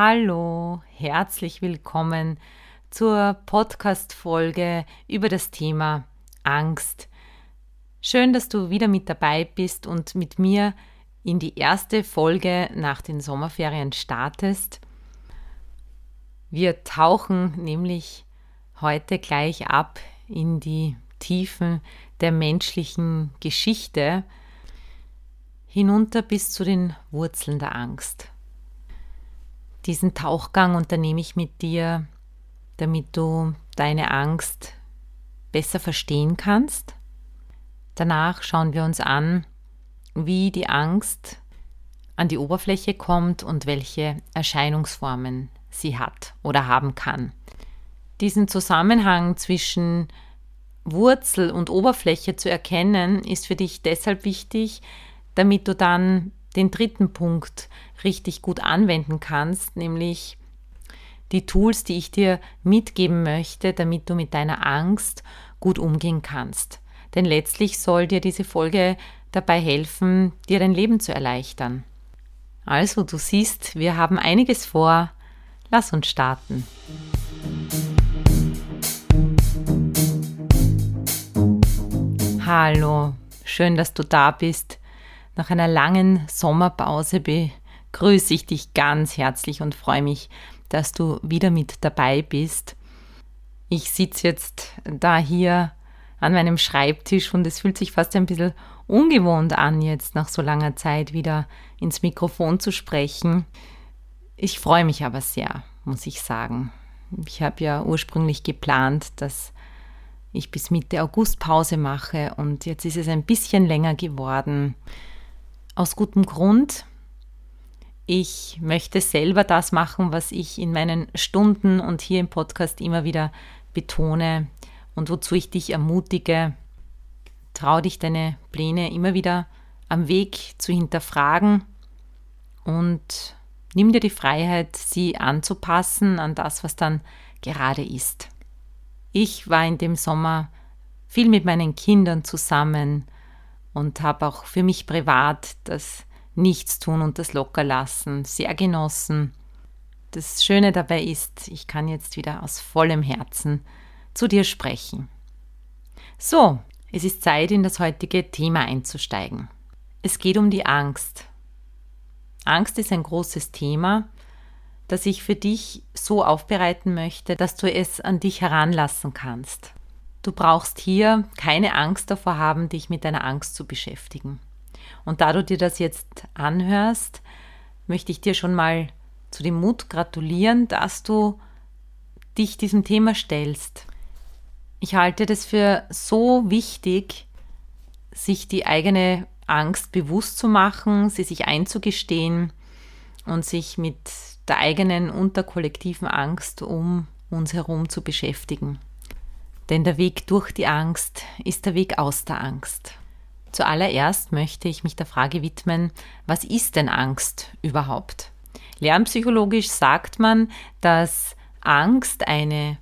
Hallo, herzlich willkommen zur Podcast-Folge über das Thema Angst. Schön, dass du wieder mit dabei bist und mit mir in die erste Folge nach den Sommerferien startest. Wir tauchen nämlich heute gleich ab in die Tiefen der menschlichen Geschichte hinunter bis zu den Wurzeln der Angst. Diesen Tauchgang unternehme ich mit dir, damit du deine Angst besser verstehen kannst. Danach schauen wir uns an, wie die Angst an die Oberfläche kommt und welche Erscheinungsformen sie hat oder haben kann. Diesen Zusammenhang zwischen Wurzel und Oberfläche zu erkennen, ist für dich deshalb wichtig, damit du dann den dritten Punkt richtig gut anwenden kannst, nämlich die Tools, die ich dir mitgeben möchte, damit du mit deiner Angst gut umgehen kannst. Denn letztlich soll dir diese Folge dabei helfen, dir dein Leben zu erleichtern. Also, du siehst, wir haben einiges vor. Lass uns starten. Hallo, schön, dass du da bist. Nach einer langen Sommerpause begrüße ich dich ganz herzlich und freue mich, dass du wieder mit dabei bist. Ich sitze jetzt da hier an meinem Schreibtisch und es fühlt sich fast ein bisschen ungewohnt an, jetzt nach so langer Zeit wieder ins Mikrofon zu sprechen. Ich freue mich aber sehr, muss ich sagen. Ich habe ja ursprünglich geplant, dass ich bis Mitte August Pause mache und jetzt ist es ein bisschen länger geworden. Aus gutem Grund. Ich möchte selber das machen, was ich in meinen Stunden und hier im Podcast immer wieder betone und wozu ich dich ermutige. Trau dich deine Pläne immer wieder am Weg zu hinterfragen und nimm dir die Freiheit, sie anzupassen an das, was dann gerade ist. Ich war in dem Sommer viel mit meinen Kindern zusammen und habe auch für mich privat das Nichtstun und das Lockerlassen sehr genossen. Das Schöne dabei ist, ich kann jetzt wieder aus vollem Herzen zu dir sprechen. So, es ist Zeit, in das heutige Thema einzusteigen. Es geht um die Angst. Angst ist ein großes Thema das ich für dich so aufbereiten möchte, dass du es an dich heranlassen kannst. Du brauchst hier keine Angst davor haben, dich mit deiner Angst zu beschäftigen. Und da du dir das jetzt anhörst, möchte ich dir schon mal zu dem Mut gratulieren, dass du dich diesem Thema stellst. Ich halte das für so wichtig, sich die eigene Angst bewusst zu machen, sie sich einzugestehen und sich mit der eigenen und der kollektiven Angst um uns herum zu beschäftigen. Denn der Weg durch die Angst ist der Weg aus der Angst. Zuallererst möchte ich mich der Frage widmen, was ist denn Angst überhaupt? Lernpsychologisch sagt man, dass Angst eine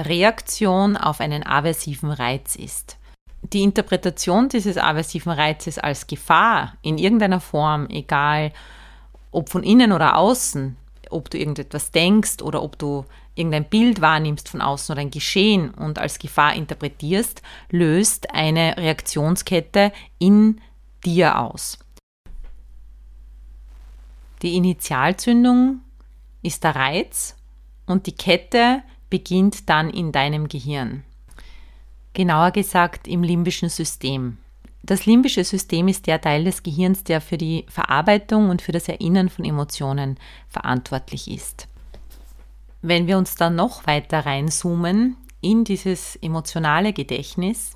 Reaktion auf einen aversiven Reiz ist. Die Interpretation dieses aversiven Reizes als Gefahr in irgendeiner Form, egal ob von innen oder außen, ob du irgendetwas denkst oder ob du irgendein Bild wahrnimmst von außen oder ein Geschehen und als Gefahr interpretierst, löst eine Reaktionskette in dir aus. Die Initialzündung ist der Reiz und die Kette beginnt dann in deinem Gehirn. Genauer gesagt im limbischen System. Das limbische System ist der Teil des Gehirns, der für die Verarbeitung und für das Erinnern von Emotionen verantwortlich ist. Wenn wir uns dann noch weiter reinzoomen in dieses emotionale Gedächtnis,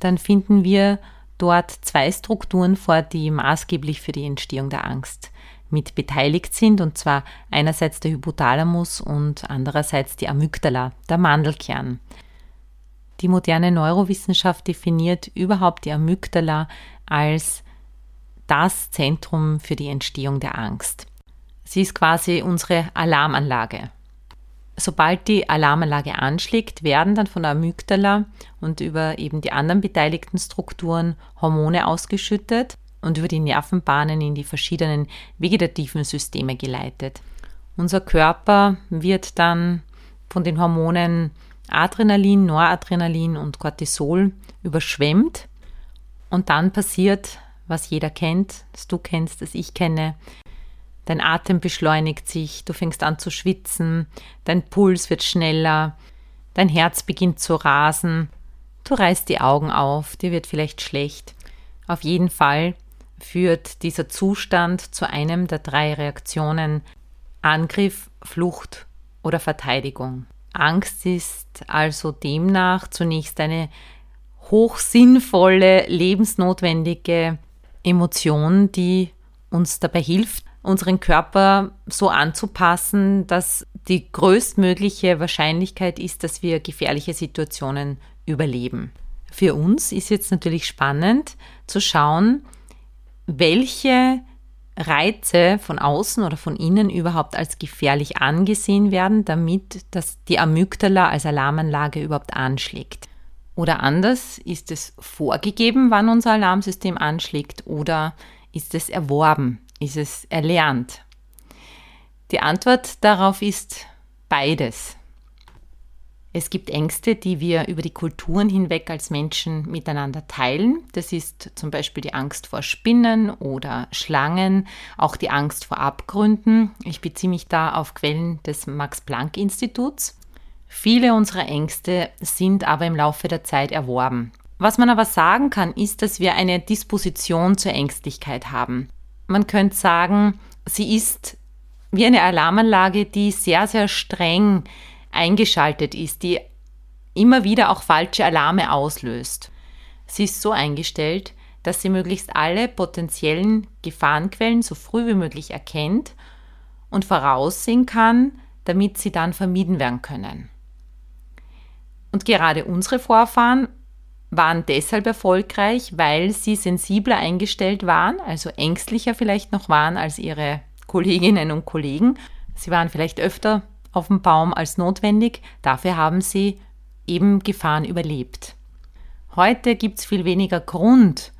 dann finden wir dort zwei Strukturen vor, die maßgeblich für die Entstehung der Angst mit beteiligt sind, und zwar einerseits der Hypothalamus und andererseits die Amygdala, der Mandelkern. Die moderne Neurowissenschaft definiert überhaupt die Amygdala als das Zentrum für die Entstehung der Angst. Sie ist quasi unsere Alarmanlage. Sobald die Alarmanlage anschlägt, werden dann von der Amygdala und über eben die anderen beteiligten Strukturen Hormone ausgeschüttet und über die Nervenbahnen in die verschiedenen vegetativen Systeme geleitet. Unser Körper wird dann von den Hormonen Adrenalin, Noradrenalin und Cortisol überschwemmt und dann passiert, was jeder kennt, das du kennst, das ich kenne, Dein Atem beschleunigt sich, du fängst an zu schwitzen, dein Puls wird schneller, dein Herz beginnt zu rasen, du reißt die Augen auf, dir wird vielleicht schlecht. Auf jeden Fall führt dieser Zustand zu einem der drei Reaktionen Angriff, Flucht oder Verteidigung. Angst ist also demnach zunächst eine hochsinnvolle, lebensnotwendige Emotion, die uns dabei hilft, unseren Körper so anzupassen, dass die größtmögliche Wahrscheinlichkeit ist, dass wir gefährliche Situationen überleben. Für uns ist jetzt natürlich spannend zu schauen, welche Reize von außen oder von innen überhaupt als gefährlich angesehen werden, damit dass die Amygdala als Alarmanlage überhaupt anschlägt. Oder anders, ist es vorgegeben, wann unser Alarmsystem anschlägt oder ist es erworben? Ist es erlernt? Die Antwort darauf ist beides. Es gibt Ängste, die wir über die Kulturen hinweg als Menschen miteinander teilen. Das ist zum Beispiel die Angst vor Spinnen oder Schlangen, auch die Angst vor Abgründen. Ich beziehe mich da auf Quellen des Max-Planck-Instituts. Viele unserer Ängste sind aber im Laufe der Zeit erworben. Was man aber sagen kann, ist, dass wir eine Disposition zur Ängstlichkeit haben. Man könnte sagen, sie ist wie eine Alarmanlage, die sehr, sehr streng eingeschaltet ist, die immer wieder auch falsche Alarme auslöst. Sie ist so eingestellt, dass sie möglichst alle potenziellen Gefahrenquellen so früh wie möglich erkennt und voraussehen kann, damit sie dann vermieden werden können. Und gerade unsere Vorfahren waren deshalb erfolgreich, weil sie sensibler eingestellt waren, also ängstlicher vielleicht noch waren als ihre Kolleginnen und Kollegen. Sie waren vielleicht öfter auf dem Baum als notwendig, dafür haben sie eben Gefahren überlebt. Heute gibt es viel weniger Grund,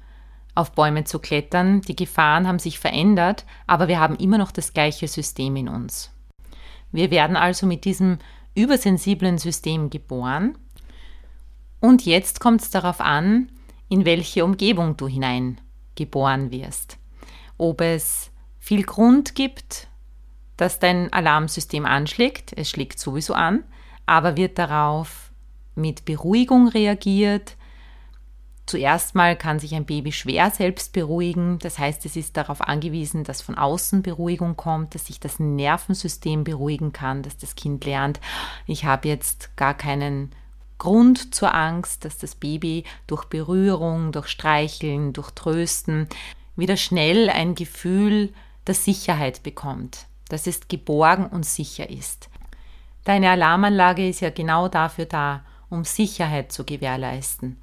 auf Bäume zu klettern, die Gefahren haben sich verändert, aber wir haben immer noch das gleiche System in uns. Wir werden also mit diesem übersensiblen System geboren und jetzt kommt es darauf an, in welche Umgebung du hineingeboren wirst. Ob es viel Grund gibt, dass dein Alarmsystem anschlägt, es schlägt sowieso an, aber wird darauf mit Beruhigung reagiert. Zuerst mal kann sich ein Baby schwer selbst beruhigen, das heißt, es ist darauf angewiesen, dass von außen Beruhigung kommt, dass sich das Nervensystem beruhigen kann, dass das Kind lernt, ich habe jetzt gar keinen Grund zur Angst, dass das Baby durch Berührung, durch Streicheln, durch Trösten wieder schnell ein Gefühl der Sicherheit bekommt, dass es geborgen und sicher ist. Deine Alarmanlage ist ja genau dafür da, um Sicherheit zu gewährleisten.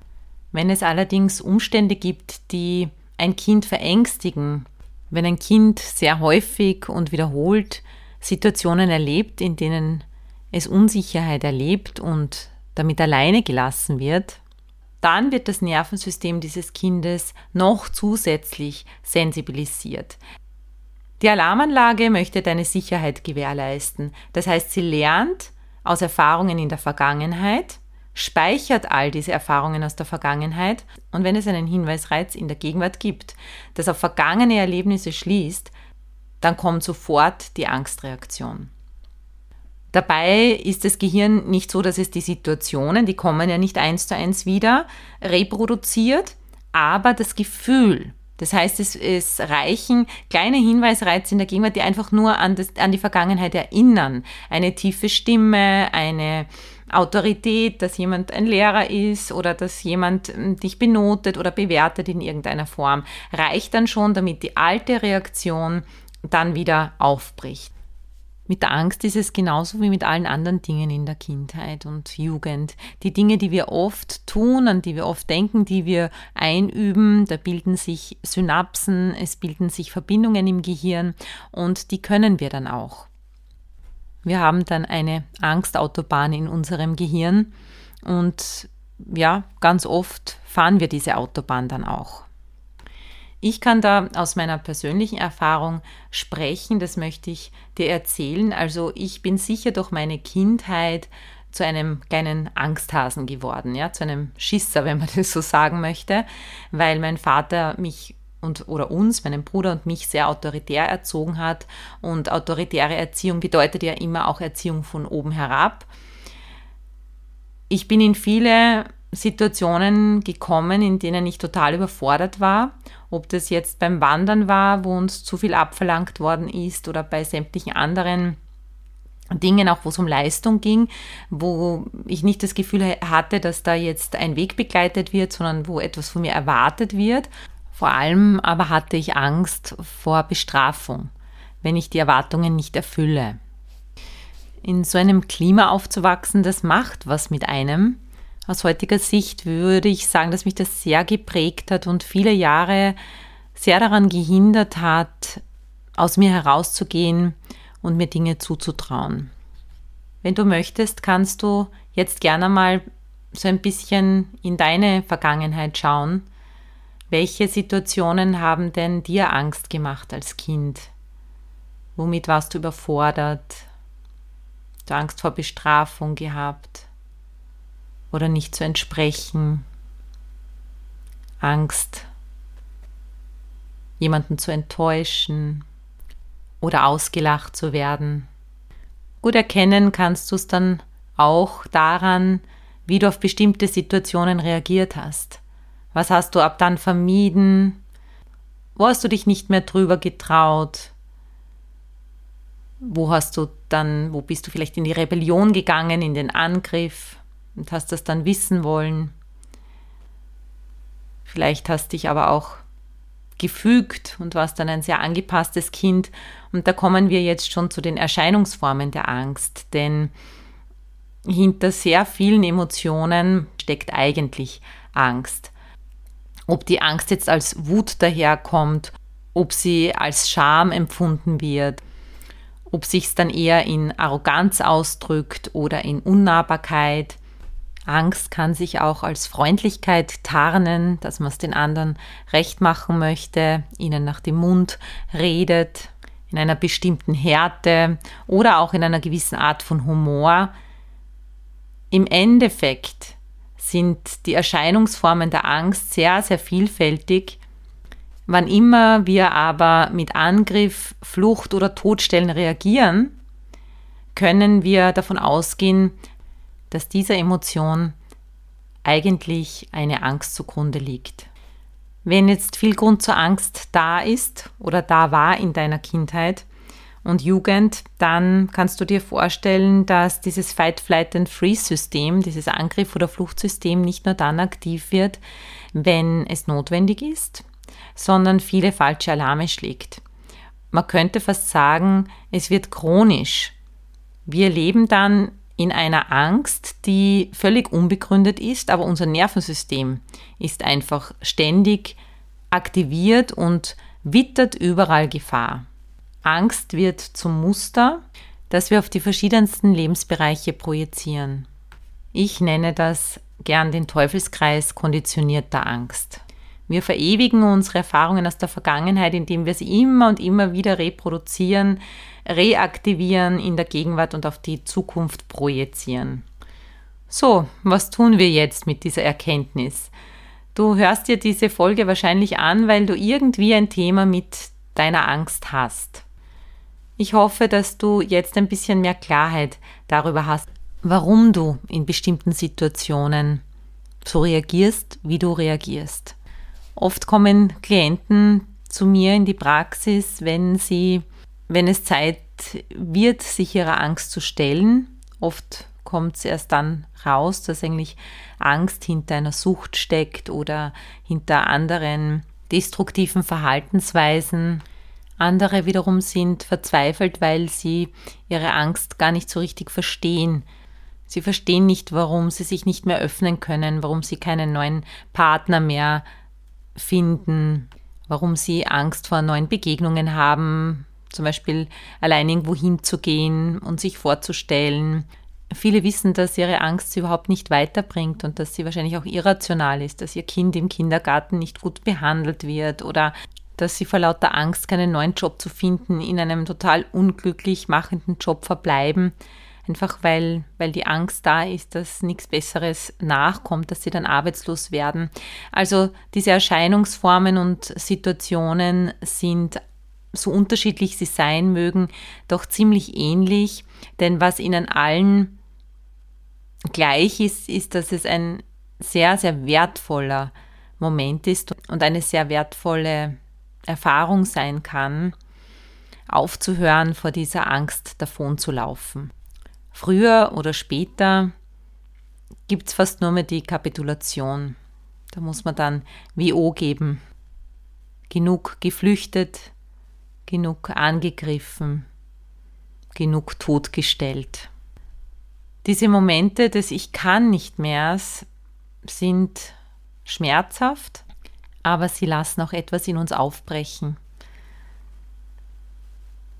Wenn es allerdings Umstände gibt, die ein Kind verängstigen, wenn ein Kind sehr häufig und wiederholt Situationen erlebt, in denen es Unsicherheit erlebt und damit alleine gelassen wird, dann wird das Nervensystem dieses Kindes noch zusätzlich sensibilisiert. Die Alarmanlage möchte deine Sicherheit gewährleisten. Das heißt, sie lernt aus Erfahrungen in der Vergangenheit, speichert all diese Erfahrungen aus der Vergangenheit und wenn es einen Hinweisreiz in der Gegenwart gibt, das auf vergangene Erlebnisse schließt, dann kommt sofort die Angstreaktion. Dabei ist das Gehirn nicht so, dass es die Situationen, die kommen ja nicht eins zu eins wieder, reproduziert, aber das Gefühl, Das heißt, es, es reichen kleine Hinweisreize in der Gegenwart, die einfach nur an, das, an die Vergangenheit erinnern. Eine tiefe Stimme, eine Autorität, dass jemand ein Lehrer ist oder dass jemand hm, dich benotet oder bewertet in irgendeiner Form, reicht dann schon, damit die alte Reaktion dann wieder aufbricht. Mit der Angst ist es genauso wie mit allen anderen Dingen in der Kindheit und Jugend. Die Dinge, die wir oft tun, an die wir oft denken, die wir einüben, da bilden sich Synapsen, es bilden sich Verbindungen im Gehirn und die können wir dann auch. Wir haben dann eine Angstautobahn in unserem Gehirn und ja, ganz oft fahren wir diese Autobahn dann auch. Ich kann da aus meiner persönlichen Erfahrung sprechen, das möchte ich dir erzählen. Also ich bin sicher durch meine Kindheit zu einem kleinen Angsthasen geworden, ja, zu einem Schisser, wenn man das so sagen möchte, weil mein Vater mich und oder uns, meinen Bruder und mich sehr autoritär erzogen hat und autoritäre Erziehung bedeutet ja immer auch Erziehung von oben herab. Ich bin in viele Situationen gekommen, in denen ich total überfordert war. Ob das jetzt beim Wandern war, wo uns zu viel abverlangt worden ist oder bei sämtlichen anderen Dingen, auch wo es um Leistung ging, wo ich nicht das Gefühl hatte, dass da jetzt ein Weg begleitet wird, sondern wo etwas von mir erwartet wird. Vor allem aber hatte ich Angst vor Bestrafung, wenn ich die Erwartungen nicht erfülle. In so einem Klima aufzuwachsen, das macht was mit einem aus heutiger Sicht würde ich sagen, dass mich das sehr geprägt hat und viele Jahre sehr daran gehindert hat, aus mir herauszugehen und mir Dinge zuzutrauen. Wenn du möchtest, kannst du jetzt gerne mal so ein bisschen in deine Vergangenheit schauen. Welche Situationen haben denn dir Angst gemacht als Kind? Womit warst du überfordert? Du Angst vor Bestrafung gehabt? Oder nicht zu entsprechen, Angst, jemanden zu enttäuschen oder ausgelacht zu werden. Gut erkennen kannst du es dann auch daran, wie du auf bestimmte Situationen reagiert hast. Was hast du ab dann vermieden? Wo hast du dich nicht mehr drüber getraut? Wo hast du dann, wo bist du vielleicht in die Rebellion gegangen, in den Angriff? Und hast das dann wissen wollen. Vielleicht hast dich aber auch gefügt und warst dann ein sehr angepasstes Kind. Und da kommen wir jetzt schon zu den Erscheinungsformen der Angst, denn hinter sehr vielen Emotionen steckt eigentlich Angst. Ob die Angst jetzt als Wut daherkommt, ob sie als Scham empfunden wird, ob sich es dann eher in Arroganz ausdrückt oder in Unnahbarkeit, Angst kann sich auch als Freundlichkeit tarnen, dass man es den anderen recht machen möchte, ihnen nach dem Mund redet, in einer bestimmten Härte oder auch in einer gewissen Art von Humor. Im Endeffekt sind die Erscheinungsformen der Angst sehr, sehr vielfältig. Wann immer wir aber mit Angriff, Flucht oder Todstellen reagieren, können wir davon ausgehen, dass dieser Emotion eigentlich eine Angst zugrunde liegt. Wenn jetzt viel Grund zur Angst da ist oder da war in deiner Kindheit und Jugend, dann kannst du dir vorstellen, dass dieses Fight, Flight and Freeze-System, dieses Angriff- oder Fluchtsystem nicht nur dann aktiv wird, wenn es notwendig ist, sondern viele falsche Alarme schlägt. Man könnte fast sagen, es wird chronisch. Wir leben dann in einer Angst, die völlig unbegründet ist, aber unser Nervensystem ist einfach ständig aktiviert und wittert überall Gefahr. Angst wird zum Muster, das wir auf die verschiedensten Lebensbereiche projizieren. Ich nenne das gern den Teufelskreis konditionierter Angst. Wir verewigen unsere Erfahrungen aus der Vergangenheit, indem wir sie immer und immer wieder reproduzieren, reaktivieren in der Gegenwart und auf die Zukunft projizieren. So, was tun wir jetzt mit dieser Erkenntnis? Du hörst dir diese Folge wahrscheinlich an, weil du irgendwie ein Thema mit deiner Angst hast. Ich hoffe, dass du jetzt ein bisschen mehr Klarheit darüber hast, warum du in bestimmten Situationen so reagierst, wie du reagierst. Oft kommen Klienten zu mir in die Praxis, wenn sie, wenn es Zeit wird, sich ihrer Angst zu stellen. Oft kommt es erst dann raus, dass eigentlich Angst hinter einer Sucht steckt oder hinter anderen destruktiven Verhaltensweisen. Andere wiederum sind verzweifelt, weil sie ihre Angst gar nicht so richtig verstehen. Sie verstehen nicht, warum sie sich nicht mehr öffnen können, warum sie keinen neuen Partner mehr finden, warum sie Angst vor neuen Begegnungen haben, zum Beispiel allein irgendwo hinzugehen und sich vorzustellen. Viele wissen, dass ihre Angst sie überhaupt nicht weiterbringt und dass sie wahrscheinlich auch irrational ist, dass ihr Kind im Kindergarten nicht gut behandelt wird oder dass sie vor lauter Angst keinen neuen Job zu finden in einem total unglücklich machenden Job verbleiben. Einfach weil, weil die Angst da ist, dass nichts Besseres nachkommt, dass sie dann arbeitslos werden. Also diese Erscheinungsformen und Situationen sind so unterschiedlich sie sein mögen, doch ziemlich ähnlich. Denn was ihnen allen gleich ist, ist, dass es ein sehr, sehr wertvoller Moment ist und eine sehr wertvolle Erfahrung sein kann, aufzuhören, vor dieser Angst davon zu laufen. Früher oder später gibt es fast nur mehr die Kapitulation. Da muss man dann WO geben. Genug geflüchtet, genug angegriffen, genug totgestellt. Diese Momente des Ich kann nicht mehr sind schmerzhaft, aber sie lassen auch etwas in uns aufbrechen.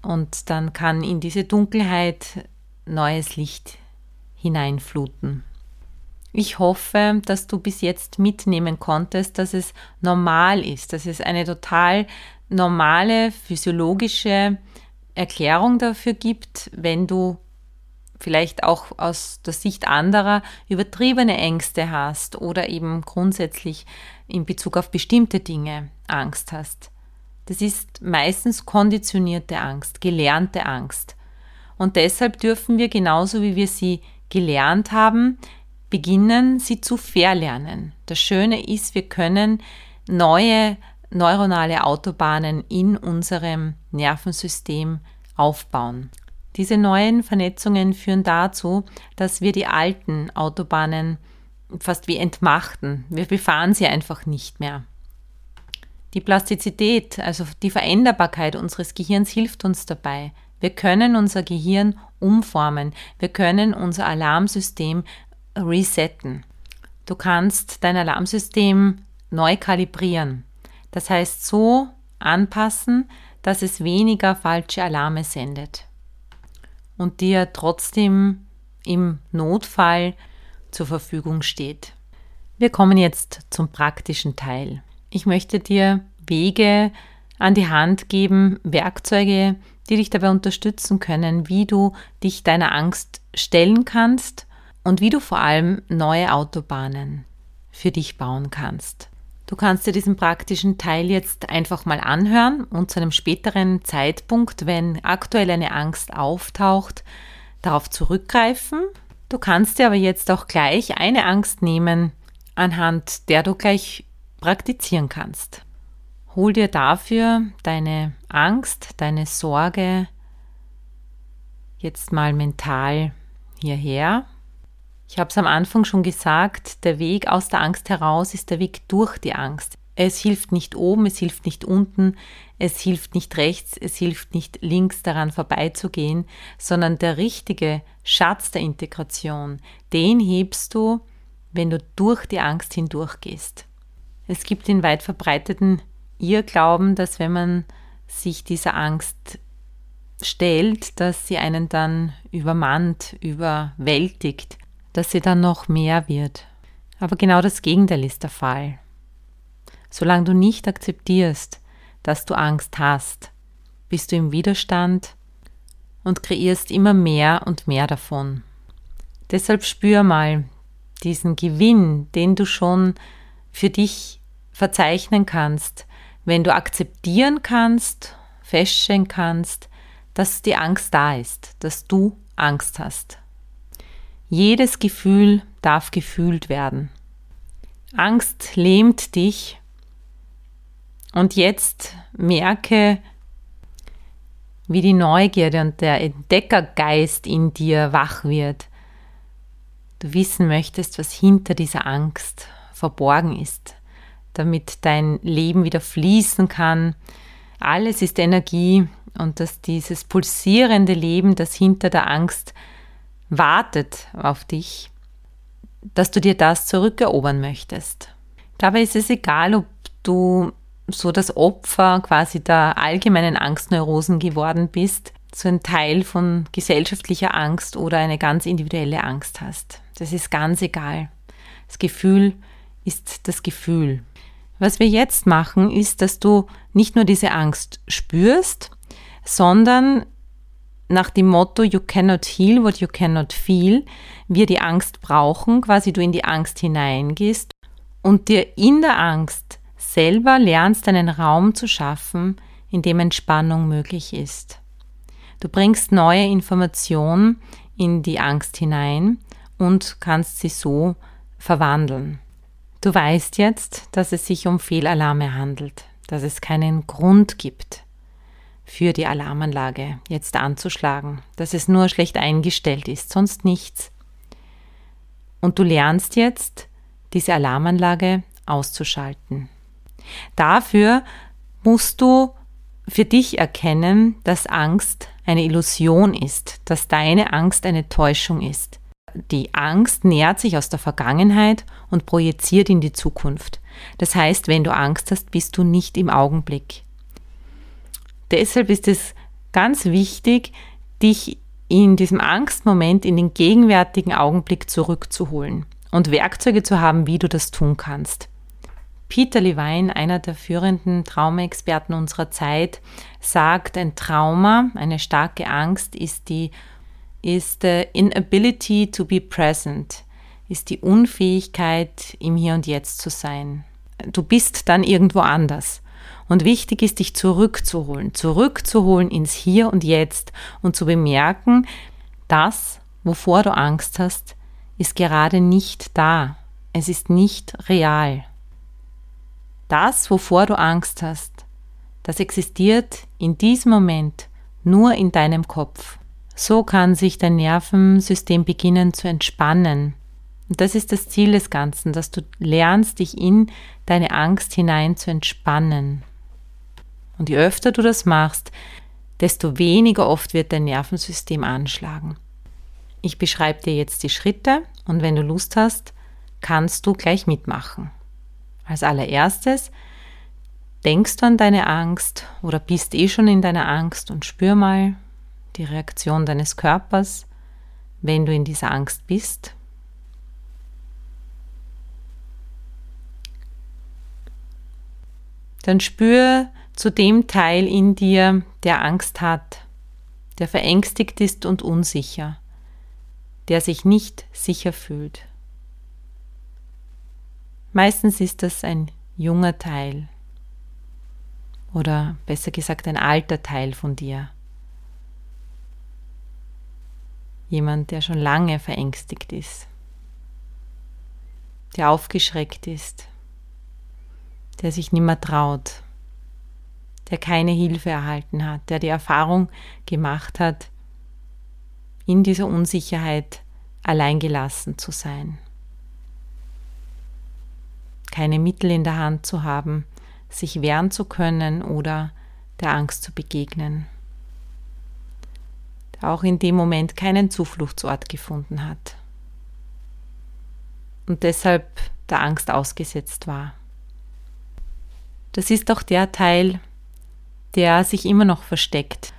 Und dann kann in diese Dunkelheit neues Licht hineinfluten. Ich hoffe, dass du bis jetzt mitnehmen konntest, dass es normal ist, dass es eine total normale physiologische Erklärung dafür gibt, wenn du vielleicht auch aus der Sicht anderer übertriebene Ängste hast oder eben grundsätzlich in Bezug auf bestimmte Dinge Angst hast. Das ist meistens konditionierte Angst, gelernte Angst. Und deshalb dürfen wir genauso wie wir sie gelernt haben, beginnen, sie zu verlernen. Das Schöne ist, wir können neue neuronale Autobahnen in unserem Nervensystem aufbauen. Diese neuen Vernetzungen führen dazu, dass wir die alten Autobahnen fast wie entmachten. Wir befahren sie einfach nicht mehr. Die Plastizität, also die Veränderbarkeit unseres Gehirns hilft uns dabei. Wir können unser Gehirn umformen. Wir können unser Alarmsystem resetten. Du kannst dein Alarmsystem neu kalibrieren. Das heißt so anpassen, dass es weniger falsche Alarme sendet und dir trotzdem im Notfall zur Verfügung steht. Wir kommen jetzt zum praktischen Teil. Ich möchte dir Wege an die Hand geben, Werkzeuge, die dich dabei unterstützen können, wie du dich deiner Angst stellen kannst und wie du vor allem neue Autobahnen für dich bauen kannst. Du kannst dir diesen praktischen Teil jetzt einfach mal anhören und zu einem späteren Zeitpunkt, wenn aktuell eine Angst auftaucht, darauf zurückgreifen. Du kannst dir aber jetzt auch gleich eine Angst nehmen, anhand der du gleich praktizieren kannst. Hol dir dafür deine Angst, deine Sorge jetzt mal mental hierher. Ich habe es am Anfang schon gesagt, der Weg aus der Angst heraus ist der Weg durch die Angst. Es hilft nicht oben, es hilft nicht unten, es hilft nicht rechts, es hilft nicht links daran vorbeizugehen, sondern der richtige Schatz der Integration, den hebst du, wenn du durch die Angst hindurchgehst. Es gibt den weit verbreiteten ihr glauben, dass wenn man sich dieser Angst stellt, dass sie einen dann übermannt, überwältigt, dass sie dann noch mehr wird. Aber genau das Gegenteil ist der Fall. Solange du nicht akzeptierst, dass du Angst hast, bist du im Widerstand und kreierst immer mehr und mehr davon. Deshalb spür mal diesen Gewinn, den du schon für dich verzeichnen kannst, wenn du akzeptieren kannst, feststellen kannst, dass die Angst da ist, dass du Angst hast. Jedes Gefühl darf gefühlt werden. Angst lähmt dich, Und jetzt merke, wie die Neugierde und der Entdeckergeist in dir wach wird. Du wissen möchtest, was hinter dieser Angst verborgen ist, damit dein Leben wieder fließen kann. Alles ist Energie und dass dieses pulsierende Leben, das hinter der Angst wartet auf dich, dass du dir das zurückerobern möchtest. Dabei ist es egal, ob du so das Opfer quasi der allgemeinen Angstneurosen geworden bist, so ein Teil von gesellschaftlicher Angst oder eine ganz individuelle Angst hast. Das ist ganz egal. Das Gefühl ist das Gefühl. Was wir jetzt machen, ist, dass du nicht nur diese Angst spürst, sondern nach dem Motto You cannot heal what you cannot feel, wir die Angst brauchen, quasi du in die Angst hineingehst und dir in der Angst selber lernst, einen Raum zu schaffen, in dem Entspannung möglich ist. Du bringst neue Informationen in die Angst hinein und kannst sie so verwandeln. Du weißt jetzt, dass es sich um Fehlalarme handelt, dass es keinen Grund gibt, für die Alarmanlage jetzt anzuschlagen, dass es nur schlecht eingestellt ist, sonst nichts. Und du lernst jetzt, diese Alarmanlage auszuschalten. Dafür musst du für dich erkennen, dass Angst eine Illusion ist, dass deine Angst eine Täuschung ist. Die Angst nährt sich aus der Vergangenheit und projiziert in die Zukunft. Das heißt, wenn du Angst hast, bist du nicht im Augenblick. Deshalb ist es ganz wichtig, dich in diesem Angstmoment in den gegenwärtigen Augenblick zurückzuholen und Werkzeuge zu haben, wie du das tun kannst. Peter Levine, einer der führenden Traumaexperten unserer Zeit, sagt, ein Trauma, eine starke Angst ist die ist the inability to be present, ist die Unfähigkeit im Hier und Jetzt zu sein. Du bist dann irgendwo anders. Und wichtig ist, dich zurückzuholen, zurückzuholen ins Hier und Jetzt und zu bemerken, das, wovor du Angst hast, ist gerade nicht da. Es ist nicht real. Das, wovor du Angst hast, das existiert in diesem Moment nur in deinem Kopf. So kann sich dein Nervensystem beginnen zu entspannen. Und das ist das Ziel des Ganzen, dass du lernst, dich in deine Angst hinein zu entspannen. Und je öfter du das machst, desto weniger oft wird dein Nervensystem anschlagen. Ich beschreibe dir jetzt die Schritte und wenn du Lust hast, kannst du gleich mitmachen. Als allererstes denkst du an deine Angst oder bist eh schon in deiner Angst und spür mal die Reaktion deines Körpers, wenn du in dieser Angst bist. Dann spür zu dem Teil in dir, der Angst hat, der verängstigt ist und unsicher, der sich nicht sicher fühlt. Meistens ist das ein junger Teil oder besser gesagt ein alter Teil von dir. Jemand, der schon lange verängstigt ist, der aufgeschreckt ist, der sich nimmer traut, der keine Hilfe erhalten hat, der die Erfahrung gemacht hat, in dieser Unsicherheit alleingelassen zu sein. Keine Mittel in der Hand zu haben, sich wehren zu können oder der Angst zu begegnen. Auch in dem Moment keinen Zufluchtsort gefunden hat und deshalb der Angst ausgesetzt war. Das ist auch der Teil, der sich immer noch versteckt.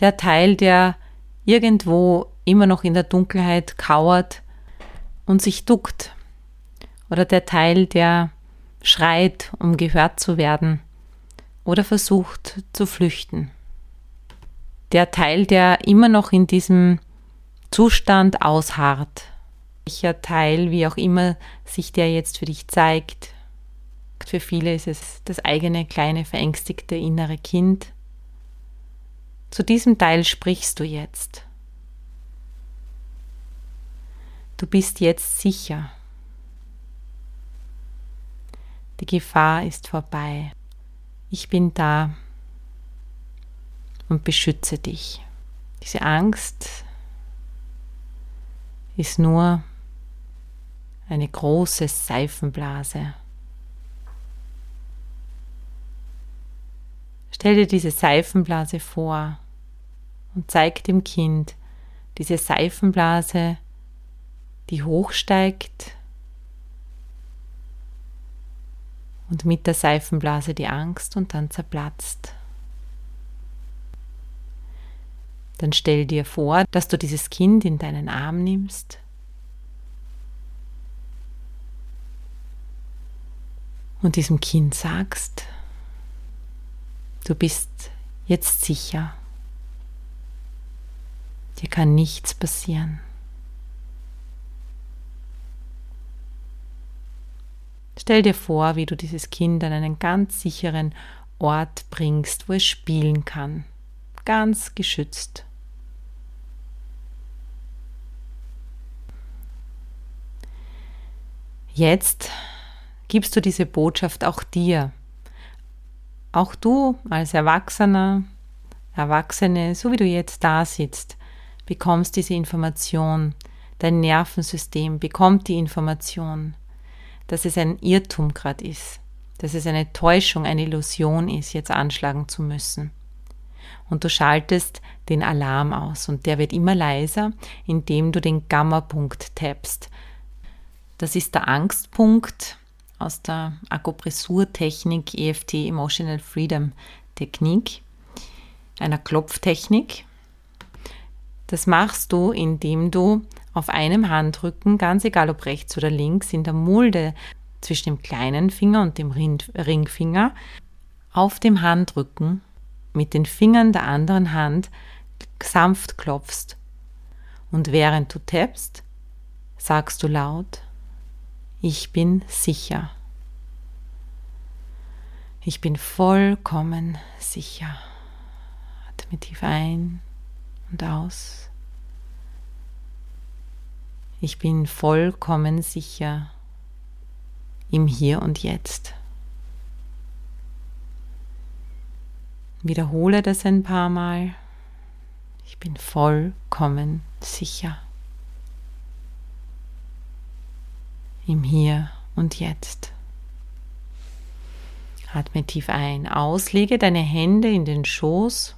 Der Teil, der irgendwo immer noch in der Dunkelheit kauert und sich duckt. Oder der Teil, der schreit, um gehört zu werden oder versucht zu flüchten. Der Teil, der immer noch in diesem Zustand ausharrt. Welcher Teil, wie auch immer sich der jetzt für dich zeigt, für viele ist es das eigene kleine verängstigte innere Kind. Zu diesem Teil sprichst du jetzt. Du bist jetzt sicher. Die Gefahr ist vorbei. Ich bin da und beschütze dich. Diese Angst ist nur eine große Seifenblase. Stell dir diese Seifenblase vor und zeig dem Kind diese Seifenblase, die hochsteigt und mit der Seifenblase die Angst und dann zerplatzt. Dann stell dir vor, dass du dieses Kind in deinen Arm nimmst und diesem Kind sagst, du bist jetzt sicher, dir kann nichts passieren. Stell dir vor, wie du dieses Kind an einen ganz sicheren Ort bringst, wo es spielen kann, ganz geschützt. Jetzt gibst du diese Botschaft auch dir. Auch du als Erwachsener, Erwachsene, so wie du jetzt da sitzt, bekommst diese Information. Dein Nervensystem bekommt die Information, dass es ein Irrtum gerade ist, dass es eine Täuschung, eine Illusion ist, jetzt anschlagen zu müssen. Und du schaltest den Alarm aus und der wird immer leiser, indem du den Gamma-Punkt tappst. Das ist der Angstpunkt aus der Akupressurtechnik EFT Emotional Freedom Technik, einer Klopftechnik. Das machst du, indem du auf einem Handrücken, ganz egal ob rechts oder links, in der Mulde zwischen dem kleinen Finger und dem Ringfinger, auf dem Handrücken mit den Fingern der anderen Hand sanft klopfst. Und während du tappst, sagst du laut, ich bin sicher. Ich bin vollkommen sicher. Atme tief ein und aus. Ich bin vollkommen sicher im Hier und Jetzt. Wiederhole das ein paar Mal. Ich bin vollkommen sicher. Im Hier und Jetzt. Atme tief ein, aus, lege deine Hände in den Schoß.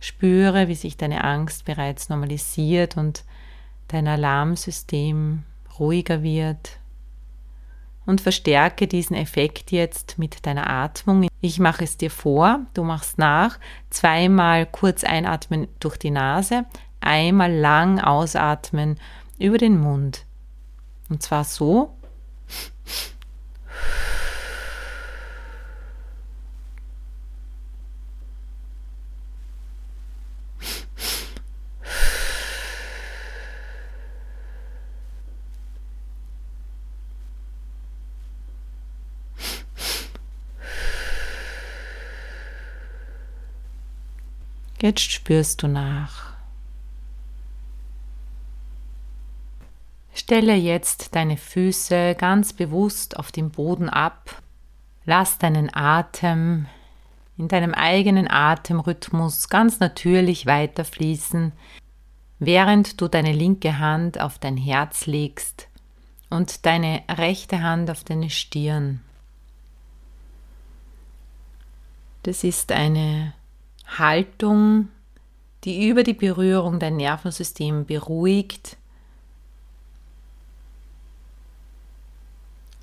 Spüre, wie sich deine Angst bereits normalisiert und dein Alarmsystem ruhiger wird. Und verstärke diesen Effekt jetzt mit deiner Atmung. Ich mache es dir vor, du machst nach. Zweimal kurz einatmen durch die Nase, einmal lang ausatmen über den Mund. Und zwar so. Jetzt spürst du nach. Stelle jetzt deine Füße ganz bewusst auf dem Boden ab. Lass deinen Atem in deinem eigenen Atemrhythmus ganz natürlich weiterfließen, während du deine linke Hand auf dein Herz legst und deine rechte Hand auf deine Stirn. Das ist eine Haltung, die über die Berührung dein Nervensystem beruhigt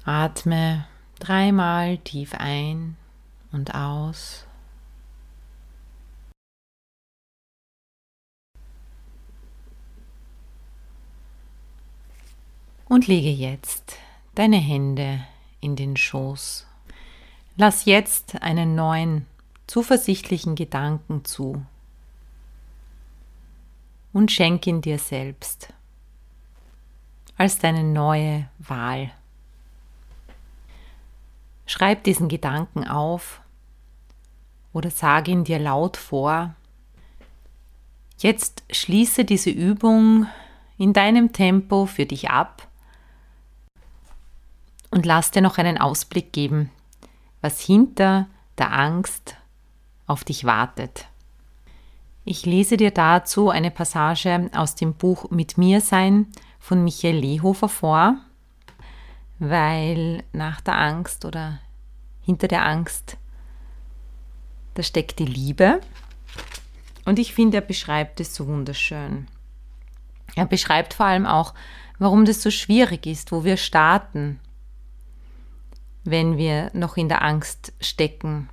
Atme dreimal tief ein und aus. Und lege jetzt deine Hände in den Schoß. Lass jetzt einen neuen, zuversichtlichen Gedanken zu und schenk ihn dir selbst als deine neue Wahl. Schreib diesen Gedanken auf oder sage ihn dir laut vor. Jetzt schließe diese Übung in deinem Tempo für dich ab und lass dir noch einen Ausblick geben, was hinter der Angst auf dich wartet. Ich lese dir dazu eine Passage aus dem Buch Mit mir sein von Michael Lehofer vor, weil nach der Angst oder hinter der Angst, da steckt die Liebe. Und ich finde, er beschreibt es so wunderschön. Er beschreibt vor allem auch, warum das so schwierig ist, wo wir starten, wenn wir noch in der Angst stecken.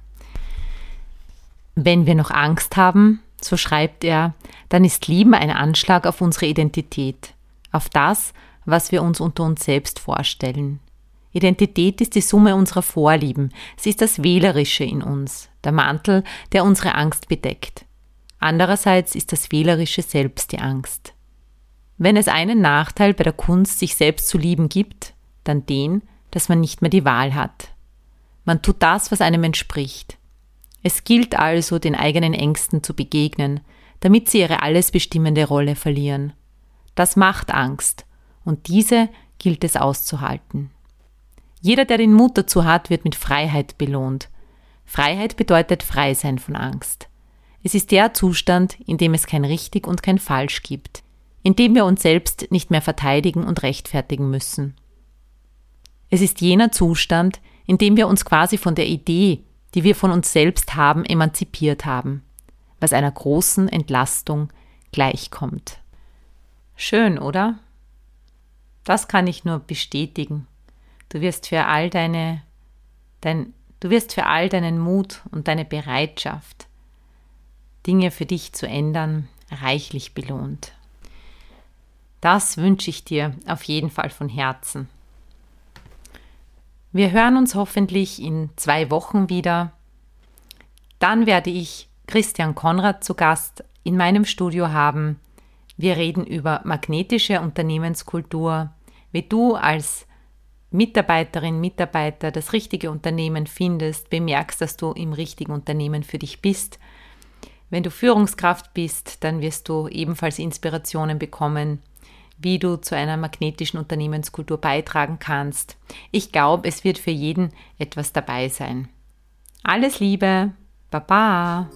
Wenn wir noch Angst haben, so schreibt er, dann ist Lieben ein Anschlag auf unsere Identität, auf das, was wir uns unter uns selbst vorstellen. Identität ist die Summe unserer Vorlieben, sie ist das Wählerische in uns, der Mantel, der unsere Angst bedeckt. Andererseits ist das Wählerische selbst die Angst. Wenn es einen Nachteil bei der Kunst, sich selbst zu lieben gibt, dann den, dass man nicht mehr die Wahl hat. Man tut das, was einem entspricht. Es gilt also, den eigenen Ängsten zu begegnen, damit sie ihre alles bestimmende Rolle verlieren. Das macht Angst, und diese gilt es auszuhalten. Jeder, der den Mut dazu hat, wird mit Freiheit belohnt. Freiheit bedeutet frei sein von Angst. Es ist der Zustand, in dem es kein richtig und kein falsch gibt, in dem wir uns selbst nicht mehr verteidigen und rechtfertigen müssen. Es ist jener Zustand, in dem wir uns quasi von der Idee, die wir von uns selbst haben, emanzipiert haben, was einer großen Entlastung gleichkommt. Schön, oder? Das kann ich nur bestätigen. Du wirst für all deine, dein, du wirst für all deinen Mut und deine Bereitschaft, Dinge für dich zu ändern, reichlich belohnt. Das wünsche ich dir auf jeden Fall von Herzen. Wir hören uns hoffentlich in zwei Wochen wieder. Dann werde ich Christian Konrad zu Gast in meinem Studio haben. Wir reden über magnetische Unternehmenskultur, wie du als Mitarbeiterin, Mitarbeiter das richtige Unternehmen findest, bemerkst, dass du im richtigen Unternehmen für dich bist. Wenn du Führungskraft bist, dann wirst du ebenfalls Inspirationen bekommen, wie du zu einer magnetischen Unternehmenskultur beitragen kannst. Ich glaube, es wird für jeden etwas dabei sein. Alles Liebe, Baba!